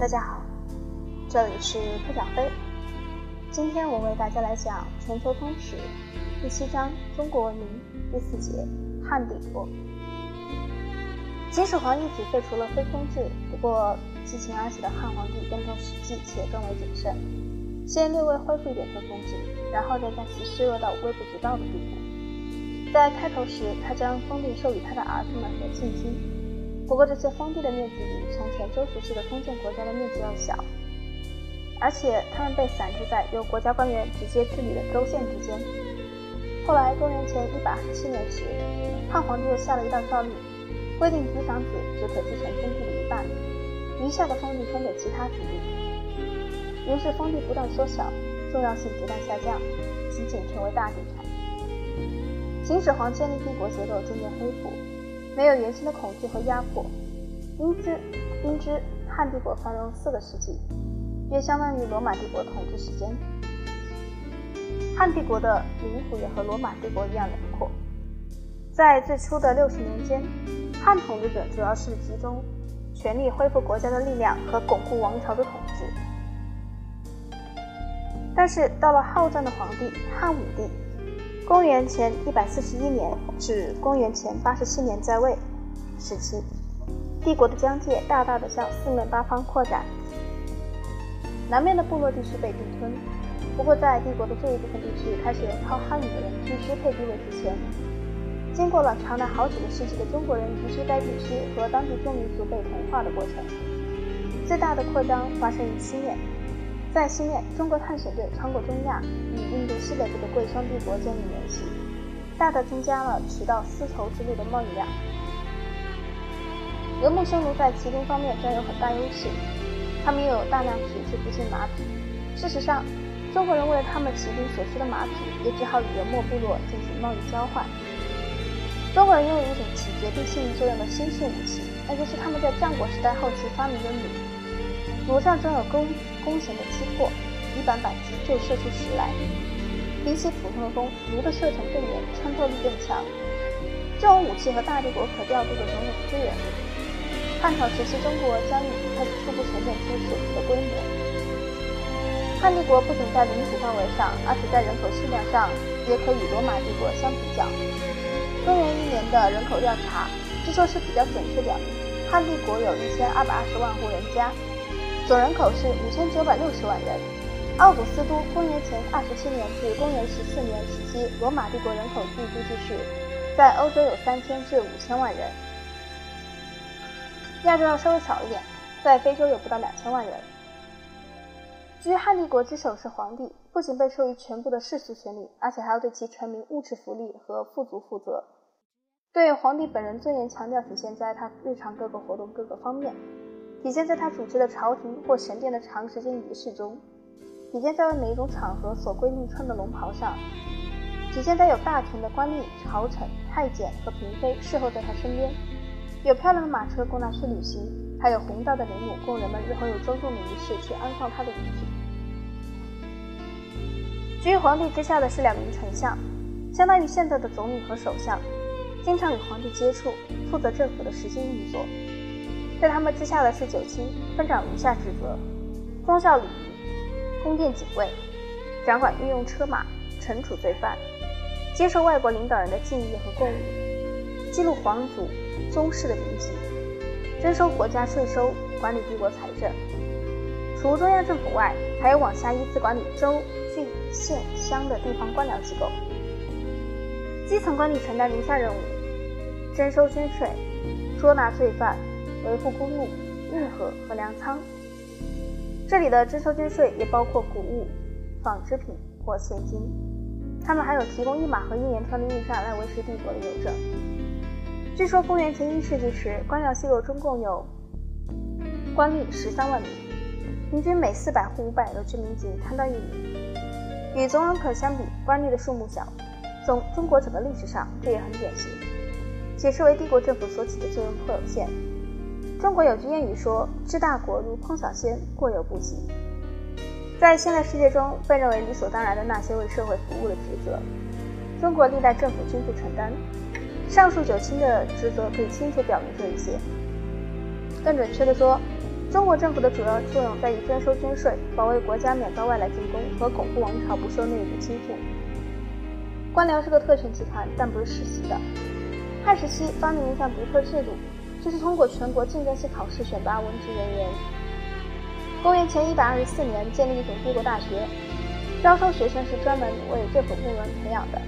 大家好，这里是兔小飞。今天我为大家来讲《全球通史》第七章“中国文明”第四节“汉帝国”。秦始皇一举废除了非封制，不过激情而起的汉皇帝更重实际且更为谨慎，先略微恢复一点分封制，然后再将其削弱到微不足道的地步。在开头时，他将封地授予他的儿子们和近亲。不过，这些封地的面积比从前周服系的封建国家的面积要小，而且他们被散置在由国家官员直接治理的州县之间。后来，公元前一百二十七年时，汉皇帝又下了一道诏令，规定嫡长子只可继承封地的一半，余下的封地分给其他子弟。于是，封地不断缩小，重要性不断下降，仅仅成为大地产。秦始皇建立帝国结构渐渐恢复。没有原先的恐惧和压迫，因之，因之，汉帝国繁荣四个世纪，约相当于罗马帝国统治时间。汉帝国的领土也和罗马帝国一样辽阔。在最初的六十年间，汉统治者主要是集中全力恢复国家的力量和巩固王朝的统治。但是到了好战的皇帝汉武帝。公元前一百四十一年至公元前八十七年在位时期，帝国的疆界大大的向四面八方扩展。南面的部落地区被并吞，不过在帝国的这一部分地区开始由操汉语的人居支配地位之前，经过了长达好几个世纪的中国人移居该地区和当地众民族被同化的过程。最大的扩张发生于西面。在西面，中国探险队穿过中亚，与印度西北部的贵霜帝国建立联系，大大增加了渠道丝绸之路的贸易量。游牧匈奴在骑兵方面占有很大优势，他们拥有大量皮质不性马匹。事实上，中国人为了他们骑兵所需的马匹，也只好与游牧部落进行贸易交换。中国人拥有一种起决定性作用的新式武器，那就是他们在战国时代后期发明的弩。弩上装有弓弓弦的击破，一板板击就射出石来。比起普通的弓，弩的射程更远，穿透力更强。这种武器和大帝国可调度的种种资源，汉朝时期中国疆域开始初步呈现出所需的规模。汉帝国不仅在领土范围上，而且在人口数量上也可与罗马帝国相比较。公元一年的人口调查，据说是比较准确表明，汉帝国有一千二百二十万户人家。总人口是五千九百六十万人。奥古斯都公元前二十七年至公元十四年时期，罗马帝国人口计估计是，在欧洲有三千至五千万人。亚洲要稍微少一点，在非洲有不到两千万人。居汉帝国之首是皇帝，不仅被授予全部的世俗权利，而且还要对其臣民物质福利和富足负责。对皇帝本人尊严强调体现在他日常各个活动各个方面。体现在他主持的朝廷或神殿的长时间仪式中，体现在为每一种场合所规定穿的龙袍上，体现在有大臣的官吏、朝臣、太监和嫔妃侍候在他身边，有漂亮的马车供他去旅行，还有宏大的陵墓供人们日后有庄重的仪式去安放他的遗体。居于皇帝之下的是两名丞相，相当于现在的总理和首相，经常与皇帝接触，负责政府的实际运作。在他们之下的是九卿，分掌如下职责：宗教礼仪、宫殿警卫、掌管运用车马、惩处罪犯、接受外国领导人的敬意和贡礼、记录皇族、宗室的名籍、征收国家税收、管理帝国财政。除中央政府外，还有往下依次管理州、郡、县、乡的地方官僚机构。基层官吏承担如下任务：征收捐税、捉拿罪犯。维护公路、运河和粮仓。这里的征收捐税也包括谷物、纺织品或现金。他们还有提供一马和一连串的运善来维持帝国的邮政。据说公元前一世纪时，官僚机构中共有官吏十三万名，平均每四百户五百个居民仅摊到一名。与总人口相比，官吏的数目小。从中国整个历史上，这也很典型，解释为帝国政府所起的作用颇有限。中国有句谚语说：“治大国如烹小鲜，过犹不及。”在现代世界中，被认为理所当然的那些为社会服务的职责，中国历代政府均不承担。上述九卿的职责可以清楚表明这一些。更准确地说，中国政府的主要作用在于征收捐税、保卫国家免遭外来进攻和巩固王朝不受内部侵附。官僚是个特权集团，但不是世袭的。汉时期发明了一项独特制度，就是通过全国竞争性考试选拔文职人员。公元前一百二十四年，建立一所帝国大学，招收学生是专门为这所部门培养的。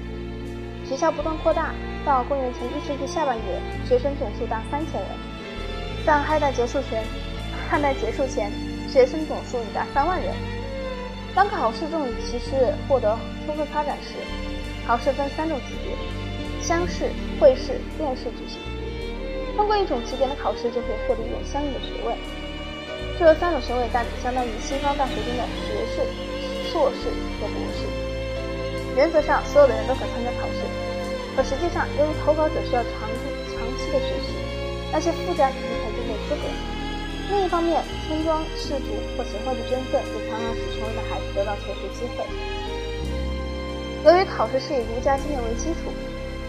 学校不断扩大，到公元前一世纪下半叶，学生总数达三千人。但汉代结束前。汉代结束前，学生总数已达三万人。当考试这种形式获得充分发展时，考试分三种级别：乡试、会试、殿试举行。通过一种级别的考试，就可以获得一种相应的学位。这三种学位大体相当于西方大学中的学士、硕士和博士。原则上，所有的人都可参加考试，可实际上，由于投稿者需要长长期的学习，那些富家子弟才具备资格。另一方面，村庄氏族或协会的捐赠也常常使穷人的孩子得到求学机会。由于考试是以儒家经验为基础，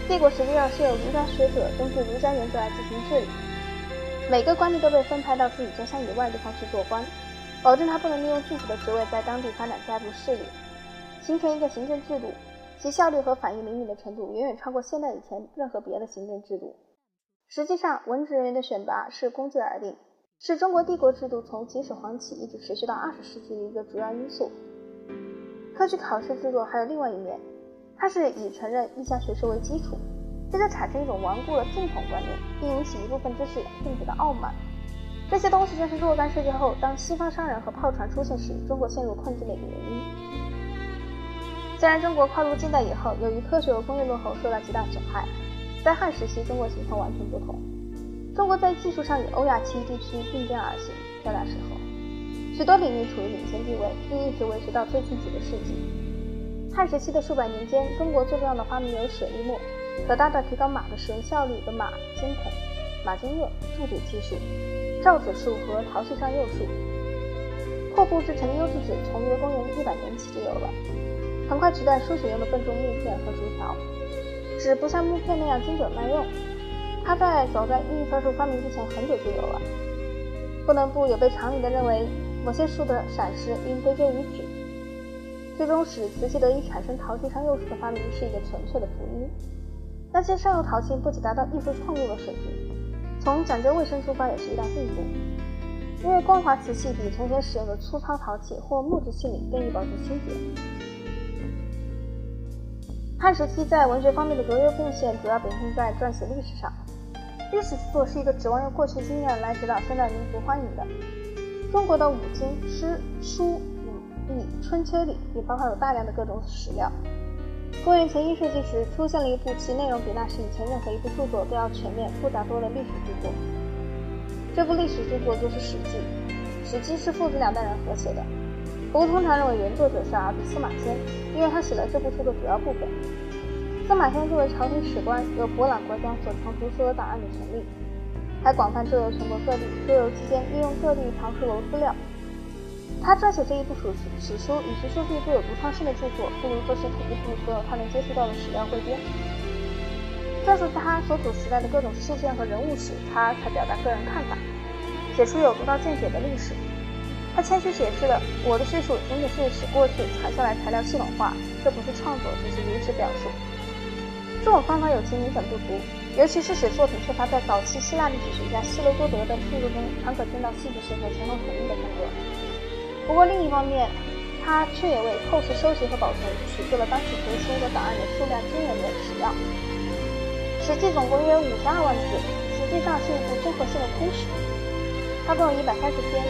帝国实际上是由儒家学者根据儒家原则来进行治理。每个官吏都被分派到自己家乡以外地方去做官，保证他不能利用自己的职位在当地发展家族势力，形成一个行政制度，其效率和反应灵敏的程度远远超过现代以前任何别的行政制度。实际上，文职人员的选拔是公祭而定。是中国帝国制度从秦始皇起一直持续到二十世纪的一个主要因素。科举考试制度还有另外一面，它是以承认一家学说为基础，接着产生一种顽固的正统观念，并引起一部分知识分子的傲慢。这些东西正是若干世纪后，当西方商人和炮船出现时，中国陷入困境的一个原因。虽然中国跨入近代以后，由于科学和工业落后受到极大损害，在汉时期中国情况完全不同。中国在技术上与欧亚其余地区并肩而行，在那时候，许多领域处于领先地位，并一直维持到最近几个世纪。汉时期的数百年间，中国最重要的发明有水利磨，可大大提高马的使用效率的马金盆、马金锉铸纸技术、造纸术和陶器上釉术。破布制成的优质纸从约公元一百年起就有了，很快取代书写用的笨重木片和竹条。纸不像木片那样经久耐用。它在早在印刷术发明之前很久就有了。不能不有被常理的认为，某些术的闪失应归咎于纸，最终使瓷器得以产生陶器上釉术的发明是一个纯粹的福音。那些上釉陶器不仅达到艺术创作的水平，从讲究卫生出发也是一大进步，因为光滑瓷器比从前使用的粗糙陶器或木质器皿更易保持清洁。汉时期在文学方面的卓越贡献主要表现在撰写历史上。历史著作是一个指望用过去经验来指导现代民族欢迎的。中国的五经、诗、书、春秋里也包含有大量的各种史料。公元前一世纪时，出现了一部其内容比那时以前任何一部著作都要全面、复杂多的历史著作。这部历史著作就是《史记》。《史记》是父子两代人合写的，不过通常认为原作者是儿子司马迁，因为他写了这部书的主要部分。司马迁作为朝廷史官，有博览国家所藏图书和档案的权利，还广泛周游全国各地。周游期间，利用各地藏书楼资料。他撰写这一部史史书，与其说是一部有独创性的著作，不如说是一部所有他能接触到的史料汇编。撰述他所处时代的各种事件和人物时，他才表达个人看法，写出有独到见解的历史。他谦虚解释了我的叙述仅仅是使过去传下来材料系统化，这不是创作，只是如实表述。这种方法有其明显不足，尤其是使作品缺乏在早期希腊历史学家希罗多德的著作中常可见到细致性和前后统一的风格。不过另一方面，他却也为后世收集和保存取得了当时图书和档案的数量惊人的史料。《史记》总共约五十二万字，实际上是一部综合性的通史。它共有一百三十篇，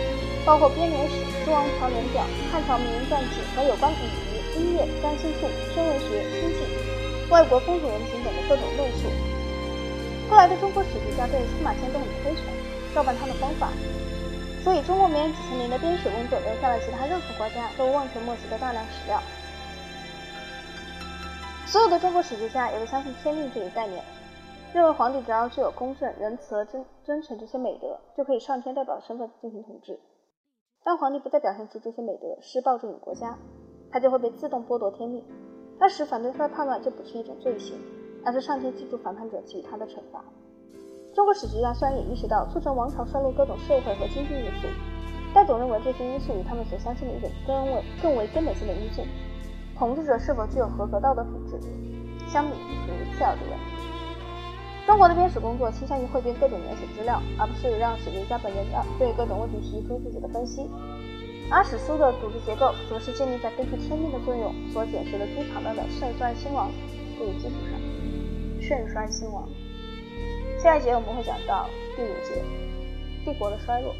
包括编年史、诸王朝年表、汉朝名人传记和有关礼仪、音乐、占星术、天文学、星际。外国风土人情等的各种论述。后来的中国史学家对司马迁都很推崇，照搬他的方法，所以中国绵延几千年的编史工作留下了其他任何国家都望尘莫及的大量史料。所有的中国史学家也都相信天命这一概念，认为皇帝只要具有公正、仁慈真真诚这些美德，就可以上天代表身份进行统治。当皇帝不再表现出这些美德，施暴这种国家，他就会被自动剥夺天命。那时反对他的叛乱就不是一种罪行，而是上天记住反叛者给予他的惩罚。中国史学家虽然也意识到促成王朝衰落各种社会和经济因素，但总认为这些因素与他们所相信的一种更为更为根本性的因素——统治者是否具有合格道德品质——相比属于次要地位。中国的编史工作倾向于汇编各种原始资料，而不是让史学家本人对各种问题提出自己的分析。而史书的组织结构则是建立在根据天命的作用所解释的诸常的盛衰兴亡这一基础上。盛衰兴亡。第二节我们会讲到第五节，帝国的衰落。